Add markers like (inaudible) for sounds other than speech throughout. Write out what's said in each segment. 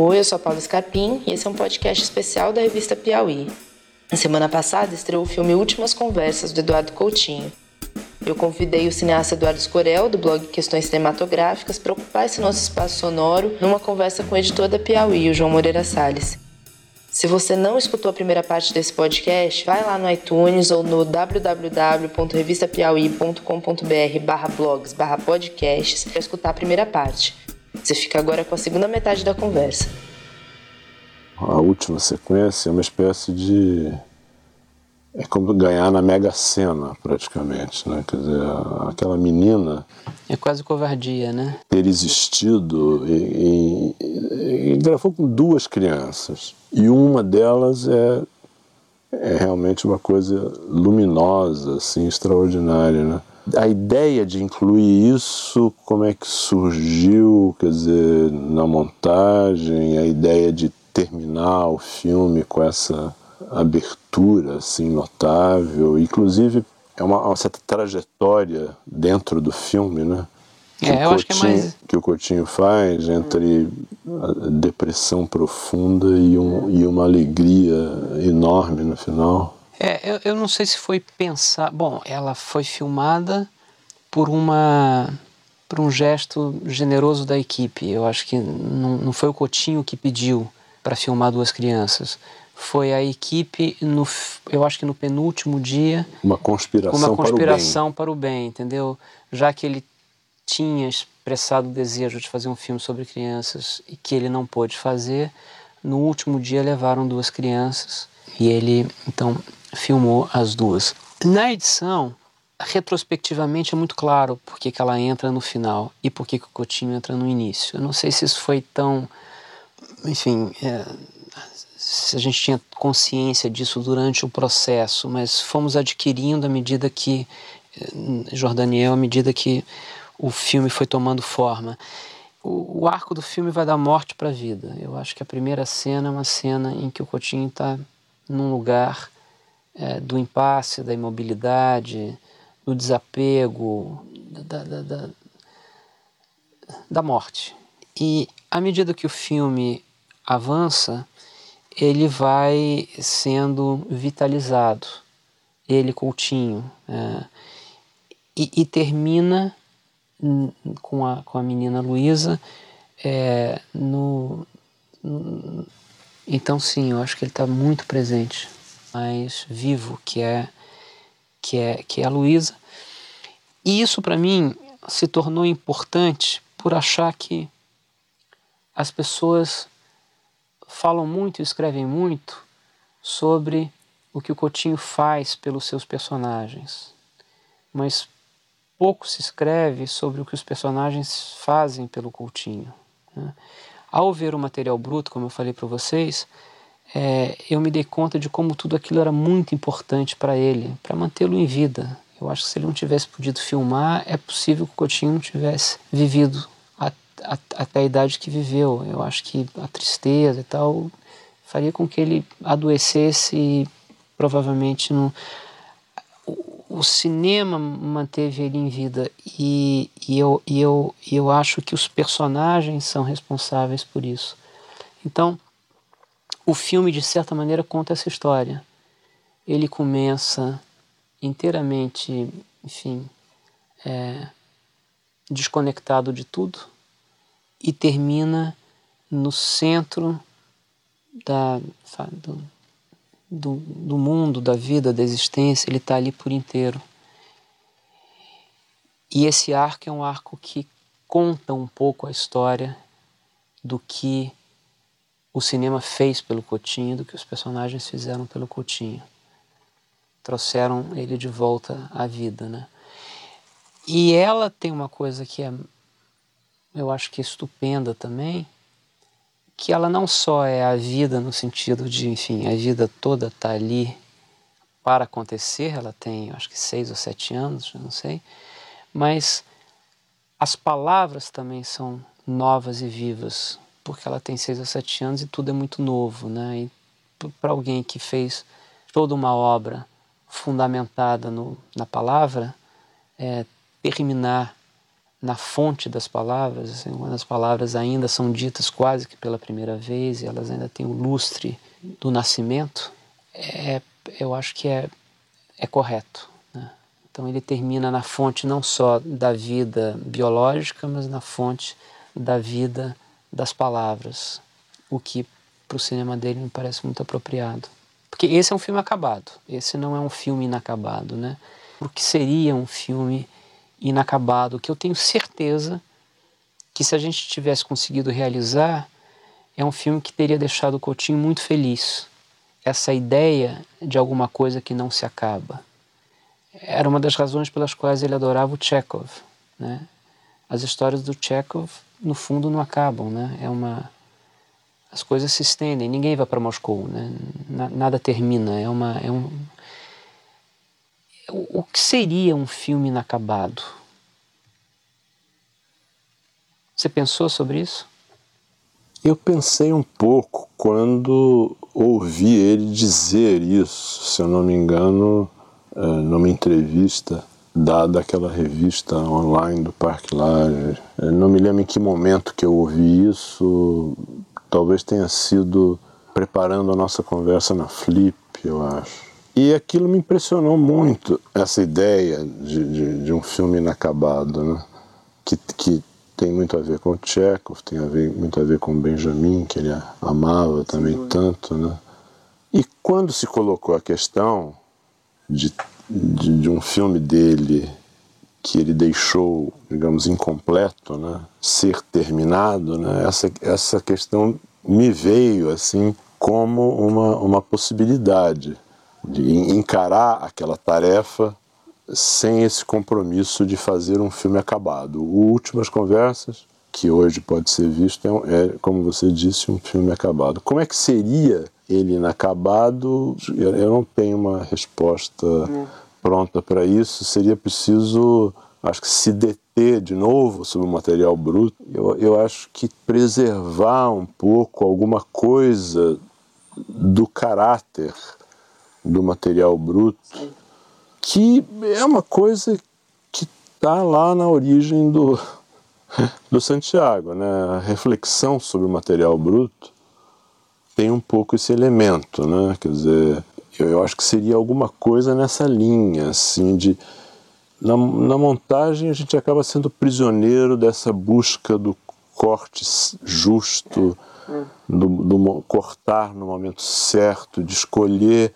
Oi, eu sou a Paula Scarpim e esse é um podcast especial da revista Piauí. Na semana passada estreou o filme Últimas Conversas, do Eduardo Coutinho. Eu convidei o cineasta Eduardo Escorel, do blog Questões Cinematográficas, para ocupar esse nosso espaço sonoro numa conversa com o editor da Piauí, o João Moreira Salles. Se você não escutou a primeira parte desse podcast, vai lá no iTunes ou no www.revistapiauí.com.br barra blogs barra podcasts para escutar a primeira parte. Você fica agora com a segunda metade da conversa. A última sequência é uma espécie de. É como ganhar na Mega Sena, praticamente. Né? Quer dizer, aquela menina. É quase covardia, né? Ter existido e, e, e gravou com duas crianças. E uma delas é, é realmente uma coisa luminosa, assim, extraordinária. Né? A ideia de incluir isso, como é que surgiu, quer dizer, na montagem, a ideia de terminar o filme com essa abertura assim notável, inclusive é uma, uma certa trajetória dentro do filme, né? Que é, eu Coutinho, acho que é mais que o Coutinho faz entre a depressão profunda e, um, e uma alegria enorme no final. É, eu, eu não sei se foi pensar. Bom, ela foi filmada por uma por um gesto generoso da equipe. Eu acho que não, não foi o Coutinho que pediu para filmar duas crianças. Foi a equipe, no, eu acho que no penúltimo dia. Uma conspiração, uma conspiração para, o bem. para o bem, entendeu? Já que ele tinha expressado o desejo de fazer um filme sobre crianças e que ele não pôde fazer, no último dia levaram duas crianças e ele então filmou as duas. Na edição, retrospectivamente é muito claro porque que ela entra no final e porque que o Coutinho entra no início. Eu não sei se isso foi tão, enfim, é, se a gente tinha consciência disso durante o processo, mas fomos adquirindo à medida que é, Jordaniel, à medida que o filme foi tomando forma. O, o arco do filme vai da morte para a vida. Eu acho que a primeira cena é uma cena em que o Coutinho está num lugar é, do impasse, da imobilidade, do desapego, da, da, da, da morte. E à medida que o filme avança, ele vai sendo vitalizado, ele Coutinho, é, e, e, termina com a, com a menina Luísa é, no, no, então sim, eu acho que ele está muito presente mais vivo, que é que é que é a Luísa. E isso para mim se tornou importante por achar que as pessoas falam muito e escrevem muito sobre o que o Coutinho faz pelos seus personagens, mas pouco se escreve sobre o que os personagens fazem pelo Coutinho. Né? Ao ver o material bruto, como eu falei para vocês, é, eu me dei conta de como tudo aquilo era muito importante para ele, para mantê-lo em vida. Eu acho que se ele não tivesse podido filmar, é possível que o Coutinho não tivesse vivido a, até a idade que viveu. Eu acho que a tristeza e tal faria com que ele adoecesse e provavelmente não. O, o cinema manteve ele em vida e, e, eu, e, eu, e eu acho que os personagens são responsáveis por isso. Então, o filme, de certa maneira, conta essa história. Ele começa inteiramente, enfim, é, desconectado de tudo e termina no centro da, do, do, do mundo, da vida, da existência. Ele está ali por inteiro. E esse arco é um arco que conta um pouco a história do que o cinema fez pelo Coutinho do que os personagens fizeram pelo Coutinho. Trouxeram ele de volta à vida, né? E ela tem uma coisa que é, eu acho que é estupenda também, que ela não só é a vida no sentido de, enfim, a vida toda está ali para acontecer, ela tem, acho que seis ou sete anos, não sei, mas as palavras também são novas e vivas porque ela tem seis ou sete anos e tudo é muito novo, né? E para alguém que fez toda uma obra fundamentada no, na palavra, é, terminar na fonte das palavras, assim, quando as palavras ainda são ditas quase que pela primeira vez, e elas ainda têm o lustre do nascimento, é, eu acho que é, é correto. Né? Então ele termina na fonte não só da vida biológica, mas na fonte da vida das palavras, o que para o cinema dele me parece muito apropriado. Porque esse é um filme acabado, esse não é um filme inacabado, né? O que seria um filme inacabado, que eu tenho certeza que se a gente tivesse conseguido realizar, é um filme que teria deixado o Coutinho muito feliz. Essa ideia de alguma coisa que não se acaba. Era uma das razões pelas quais ele adorava o Chekhov. Né? As histórias do Chekhov, no fundo, não acabam. Né? É uma... As coisas se estendem, ninguém vai para Moscou, né? nada termina. É, uma, é um, o, que seria um filme inacabado? Você pensou sobre isso? Eu pensei um pouco quando ouvi ele dizer isso, se eu não me engano, eh, numa entrevista dada aquela revista online do Parque Laje. Não me lembro em que momento que eu ouvi isso, talvez tenha sido preparando a nossa conversa na Flip, eu acho. E aquilo me impressionou muito, essa ideia de, de, de um filme inacabado, né? que, que tem muito a ver com o Chekhov, tem a ver, muito a ver com o Benjamin, que ele amava também tanto. Né? E quando se colocou a questão de, de, de, um filme dele que ele deixou, digamos, incompleto, né? ser terminado, né? essa, essa questão me veio assim como uma, uma possibilidade de encarar aquela tarefa sem esse compromisso de fazer um filme acabado. O Últimas Conversas, que hoje pode ser visto, é, é, como você disse, um filme acabado. Como é que seria ele inacabado? Eu, não tenho uma resposta é. pronta para isso. Seria preciso, acho que, se deter de novo sobre o material bruto. Eu, eu acho que preservar um pouco alguma coisa do caráter do material bruto, que é uma coisa que está lá na origem do, (laughs) do Santiago. Né? A reflexão sobre o material bruto tem um pouco esse elemento, né? quer dizer, eu, eu acho que seria alguma coisa nessa linha, assim, de... Na, na montagem a gente acaba sendo prisioneiro dessa busca do corte justo, do, do, cortar no momento certo, de escolher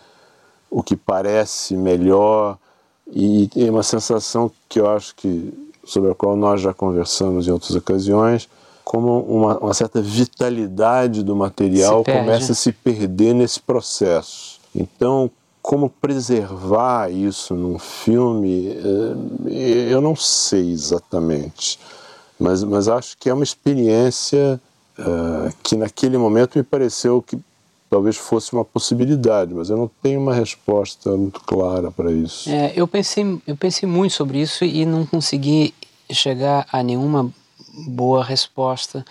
o que parece melhor e tem uma sensação que eu acho que sobre a qual nós já conversamos em outras ocasiões, como uma, uma certa vitalidade do material começa a se perder nesse processo. Então, como preservar isso num filme, eh, eu não sei exatamente, mas, mas acho que é uma experiência uh, que naquele momento me pareceu que talvez fosse uma possibilidade, mas eu não tenho uma resposta muito clara para isso. É, eu pensei, eu pensei muito sobre isso e não consegui chegar a nenhuma boa resposta.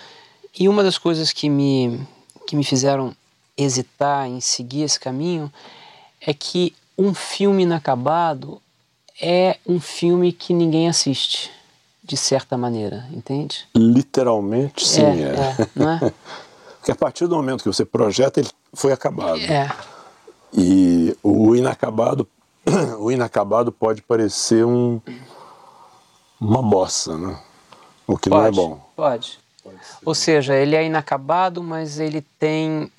E uma das coisas que me que me fizeram hesitar em seguir esse caminho é que um filme inacabado é um filme que ninguém assiste, de certa maneira, entende? Literalmente, sim. É, é. é não é? (laughs) Porque a partir do momento que você projeta, ele foi acabado. É. E o inacabado, (clears throat) o inacabado pode parecer um, uma bossa, né? O que pode, não é bom. Pode. pode Ou seja, ele é inacabado, mas ele tem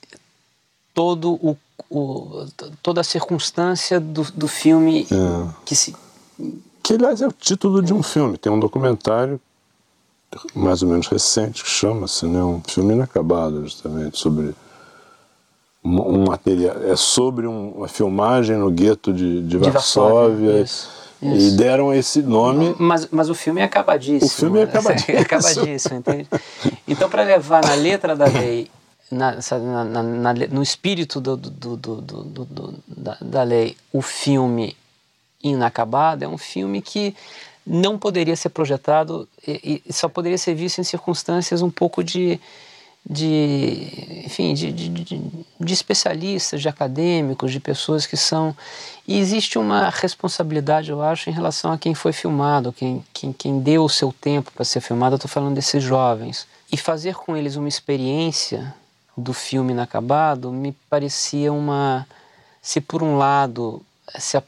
todo o, o toda a circunstância do, do filme é. que se que aliás é o título de um filme. Tem um documentário mais ou menos recente que chama-se né, um filme inacabado justamente sobre um, material é sobre um, uma filmagem no gueto de, de, de Varsóvia, isso, isso. e deram esse nome mas, mas o filme é acabadíssimo o filme é (laughs) acabadíssimo, é acabadíssimo entende? então para levar na letra da lei na, na, na, no espírito do, do, do, do da, da lei o filme inacabado é um filme que não poderia ser projetado e, e, só poderia ser visto em circunstâncias um pouco de, de enfim, de, de, de, de, especialistas, de acadêmicos, de pessoas que são. E existe uma responsabilidade, eu acho, em relação a quem foi filmado, quem, quem, quem deu o seu tempo para ser filmado. Eu estou falando desses jovens. E fazer com eles uma experiência do filme inacabado me parecia uma. Se por um lado se,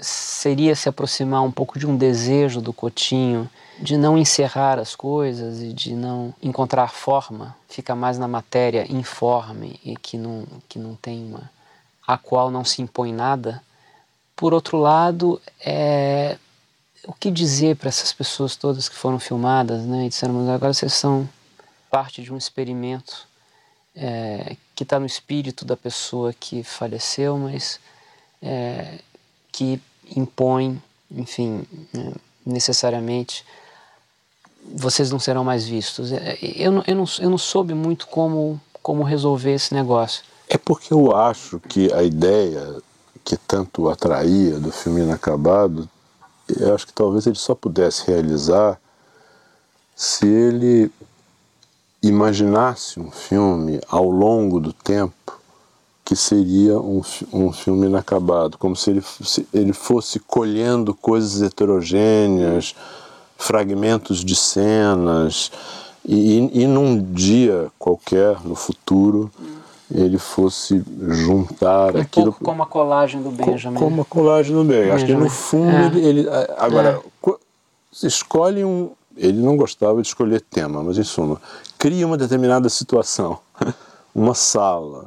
seria se aproximar um pouco de um desejo do Cotinho de não encerrar as coisas e de não encontrar forma, fica mais na matéria informe e que não, que não tem uma. a qual não se impõe nada. Por outro lado, é, o que dizer para essas pessoas todas que foram filmadas, né? E disseram, agora vocês são parte de um experimento é, que está no espírito da pessoa que faleceu, mas é, que impõe, enfim, né, necessariamente vocês não serão mais vistos. É, eu não, eu não, eu não soube muito como, como resolver esse negócio. É porque eu acho que a ideia que tanto atraía do filme inacabado, eu acho que talvez ele só pudesse realizar se ele imaginasse um filme ao longo do tempo que seria um, um filme inacabado, como se ele, se ele fosse colhendo coisas heterogêneas, fragmentos de cenas, e, e num dia qualquer, no futuro, ele fosse juntar um aquilo. Pouco como a colagem do Benjamin. Como a colagem do Benjamin. Acho que no fundo é. ele, ele, Agora, é. escolhe um. Ele não gostava de escolher tema, mas em suma, cria uma determinada situação, (laughs) uma sala,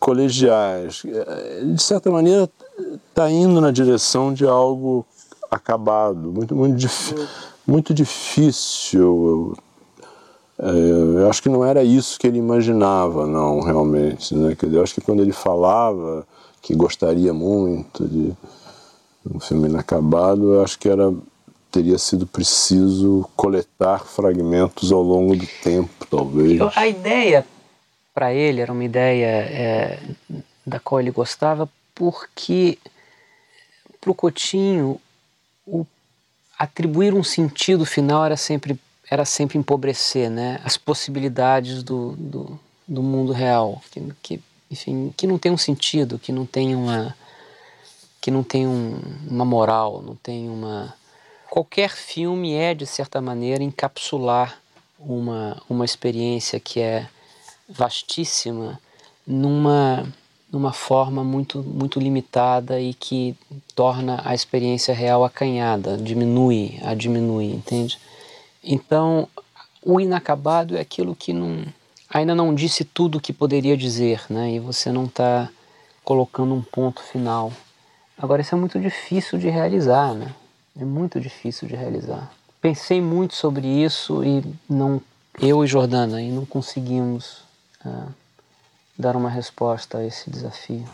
colegiais, eh, de certa maneira está indo na direção de algo acabado, muito, muito, muito difícil. É, eu acho que não era isso que ele imaginava, não, realmente. Né? Eu acho que quando ele falava que gostaria muito de um filme inacabado, eu acho que era teria sido preciso coletar fragmentos ao longo do tempo, talvez. A ideia para ele era uma ideia é, da qual ele gostava, porque para o Coutinho o, atribuir um sentido final era sempre era sempre empobrecer, né? As possibilidades do, do, do mundo real, que, que, enfim, que não tem um sentido, que não tem uma que não tem um, uma moral, não tem uma qualquer filme é de certa maneira encapsular uma uma experiência que é vastíssima numa numa forma muito muito limitada e que torna a experiência real acanhada, diminui, a diminui, entende? Então, o inacabado é aquilo que não ainda não disse tudo o que poderia dizer, né? E você não está colocando um ponto final. Agora isso é muito difícil de realizar, né? É muito difícil de realizar. Pensei muito sobre isso e não eu e Jordana e não conseguimos uh, dar uma resposta a esse desafio.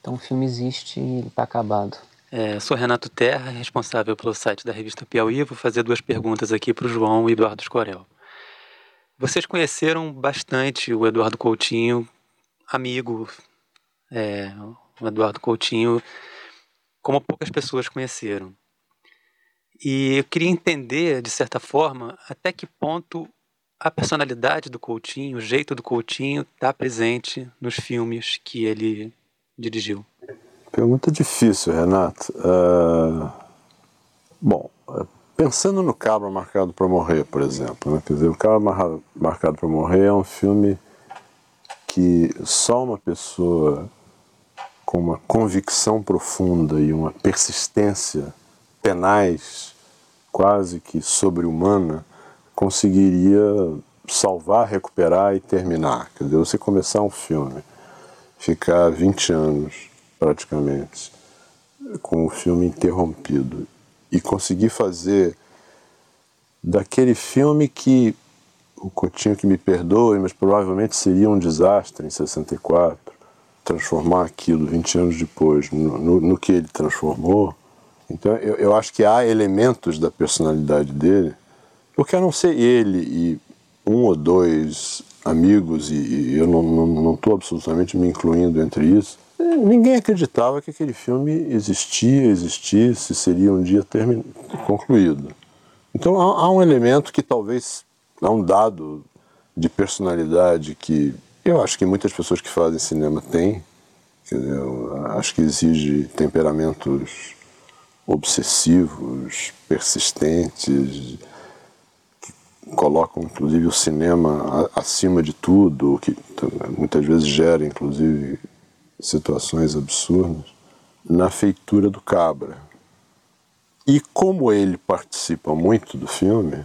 Então o filme existe e ele está acabado. É, sou Renato Terra, responsável pelo site da revista Piauí. Vou fazer duas perguntas aqui para o João e Eduardo Escorel. Vocês conheceram bastante o Eduardo Coutinho, amigo, é, o Eduardo Coutinho, como poucas pessoas conheceram. E eu queria entender, de certa forma, até que ponto a personalidade do Coutinho, o jeito do Coutinho está presente nos filmes que ele dirigiu? Pergunta difícil, Renato. Uh, bom, pensando no Cabra Marcado para Morrer, por exemplo, né? quer dizer, o Cabra Marcado para Morrer é um filme que só uma pessoa com uma convicção profunda e uma persistência penais quase que sobre-humana conseguiria salvar, recuperar e terminar. Quer dizer, você começar um filme, ficar 20 anos praticamente com o filme interrompido e conseguir fazer daquele filme que o Coutinho que me perdoe, mas provavelmente seria um desastre em 64, transformar aquilo 20 anos depois no, no, no que ele transformou. Então eu, eu acho que há elementos da personalidade dele porque a não ser ele e um ou dois amigos, e, eu não estou absolutamente me incluindo entre isso, é, ninguém acreditava que aquele filme existia, existisse, seria um dia termin... concluído. Então há, há um elemento que talvez, há um dado de personalidade que eu acho que muitas pessoas que fazem cinema têm. Eu acho que exige temperamentos obsessivos, persistentes, colocam inclusive o cinema acima de tudo, que muitas vezes gera inclusive situações absurdas, na feitura do Cabra. E como ele participa muito do filme,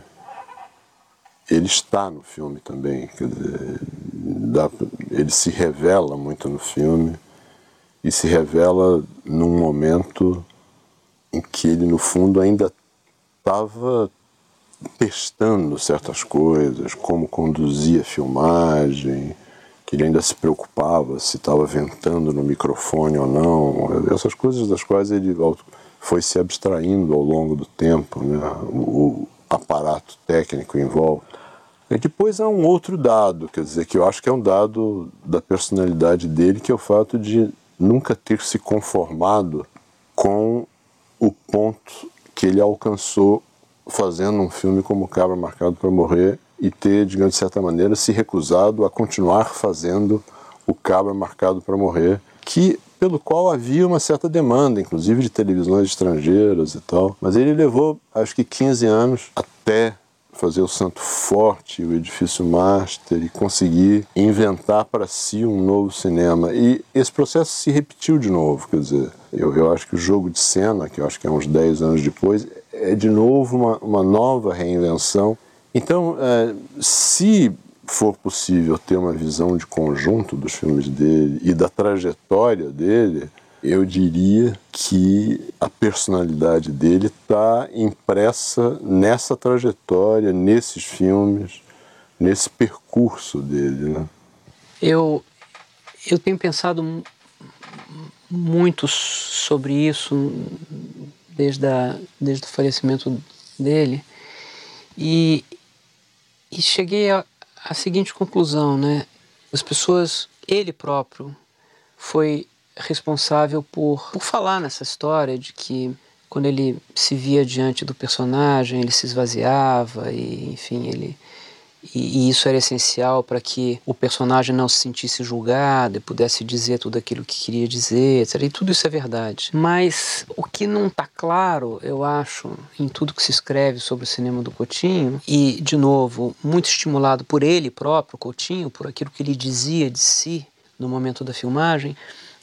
ele está no filme também, quer dizer, ele se revela muito no filme e se revela num momento em que ele, no fundo, ainda estava testando certas coisas, como conduzia a filmagem, que ele ainda se preocupava se estava ventando no microfone ou não, essas coisas das quais ele foi se abstraindo ao longo do tempo, né? o aparato técnico em volta. E depois há um outro dado, quer dizer, que eu acho que é um dado da personalidade dele, que é o fato de nunca ter se conformado com o ponto que ele alcançou fazendo um filme como Cabra Marcado para Morrer e ter, digamos de certa maneira, se recusado a continuar fazendo o Cabra Marcado para Morrer, que pelo qual havia uma certa demanda, inclusive de televisões estrangeiras e tal. Mas ele levou, acho que 15 anos até fazer o Santo Forte, o Edifício Master e conseguir inventar para si um novo cinema. E esse processo se repetiu de novo, quer dizer, eu, eu acho que o jogo de cena, que eu acho que é uns 10 anos depois, é de novo uma, uma nova reinvenção. Então, é, se for possível ter uma visão de conjunto dos filmes dele e da trajetória dele, eu diria que a personalidade dele está impressa nessa trajetória, nesses filmes, nesse percurso dele. Né? Eu, eu tenho pensado muito sobre isso desde, a, desde o falecimento dele e, e cheguei à seguinte conclusão, né? As pessoas, ele próprio, foi responsável por, por falar nessa história de que quando ele se via diante do personagem, ele se esvaziava e, enfim, ele e, e isso era essencial para que o personagem não se sentisse julgado e pudesse dizer tudo aquilo que queria dizer, etc. E tudo isso é verdade. Mas o que não está claro, eu acho, em tudo que se escreve sobre o cinema do Coutinho, e, de novo, muito estimulado por ele próprio, Coutinho, por aquilo que ele dizia de si no momento da filmagem,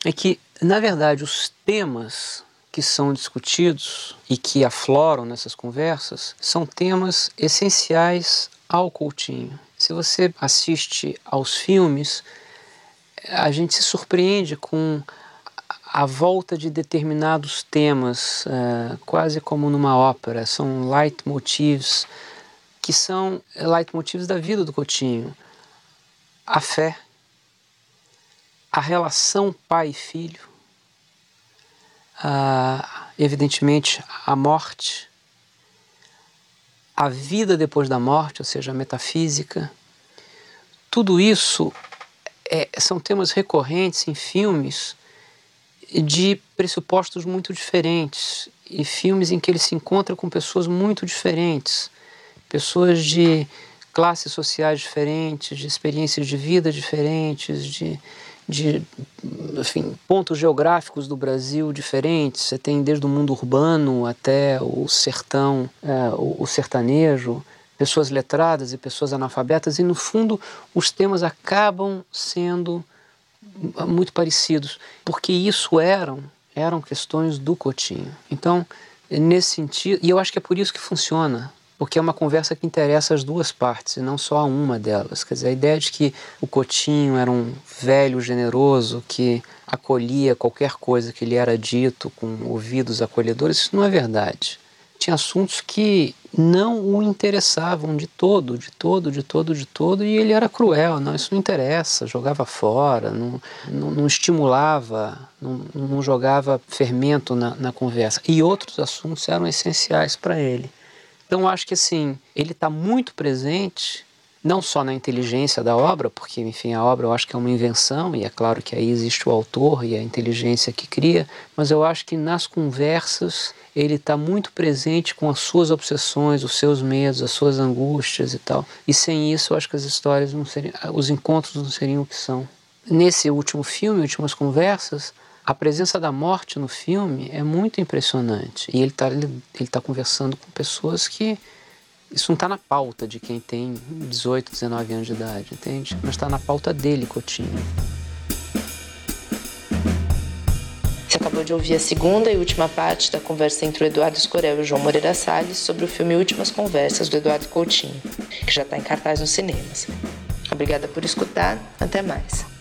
é que, na verdade, os temas que são discutidos e que afloram nessas conversas são temas essenciais ao Coutinho. Se você assiste aos filmes, a gente se surpreende com a volta de determinados temas, uh, quase como numa ópera. São leitmotivs que são leitmotivs da vida do Coutinho. A fé, a relação pai e filho, evidentemente a morte, a vida depois da morte, ou seja, a metafísica. Tudo isso é, são temas recorrentes em filmes de pressupostos muito diferentes e filmes em que ele se encontra com pessoas muito diferentes, pessoas de classes sociais diferentes, de experiências de vida diferentes, de de enfim, pontos geográficos do Brasil diferentes. Você tem desde o mundo urbano até o sertão, é, o, o sertanejo, pessoas letradas e pessoas analfabetas, e no fundo os temas acabam sendo muito parecidos, porque isso eram eram questões do Cotinho. Então, nesse sentido, e eu acho que é por isso que funciona porque é uma conversa que interessa as duas partes e não só a uma delas. Quer dizer, a ideia de que o Cotinho era um velho generoso que acolhia qualquer coisa que lhe era dito com ouvidos acolhedores, isso não é verdade. Tinha assuntos que não o interessavam de todo, de todo, de todo, de todo, e ele era cruel. Não, isso não interessa, jogava fora, não, não, não estimulava, não, não, jogava fermento na, na conversa. E outros assuntos eram essenciais para ele. Então acho que assim, ele está muito presente não só na inteligência da obra, porque, enfim, a obra eu acho que é uma invenção, e é claro que aí existe o autor e a inteligência que cria, mas eu acho que nas conversas ele está muito presente com as suas obsessões, os seus medos, as suas angústias e tal. E sem isso, eu acho que as histórias não seriam, os encontros não seriam o que são. Nesse último filme, Últimas Conversas, a presença da morte no filme é muito impressionante. E ele está ele, ele tá conversando com pessoas que isso não está na pauta de quem tem 18, 19 anos de idade, entende? Mas está na pauta dele, Coutinho. Você acabou de ouvir a segunda e última parte da conversa entre o Eduardo Escorel e o João Moreira Salles sobre o filme Últimas Conversas do Eduardo Coutinho, que já está em cartaz nos cinemas. Obrigada por escutar. Até mais.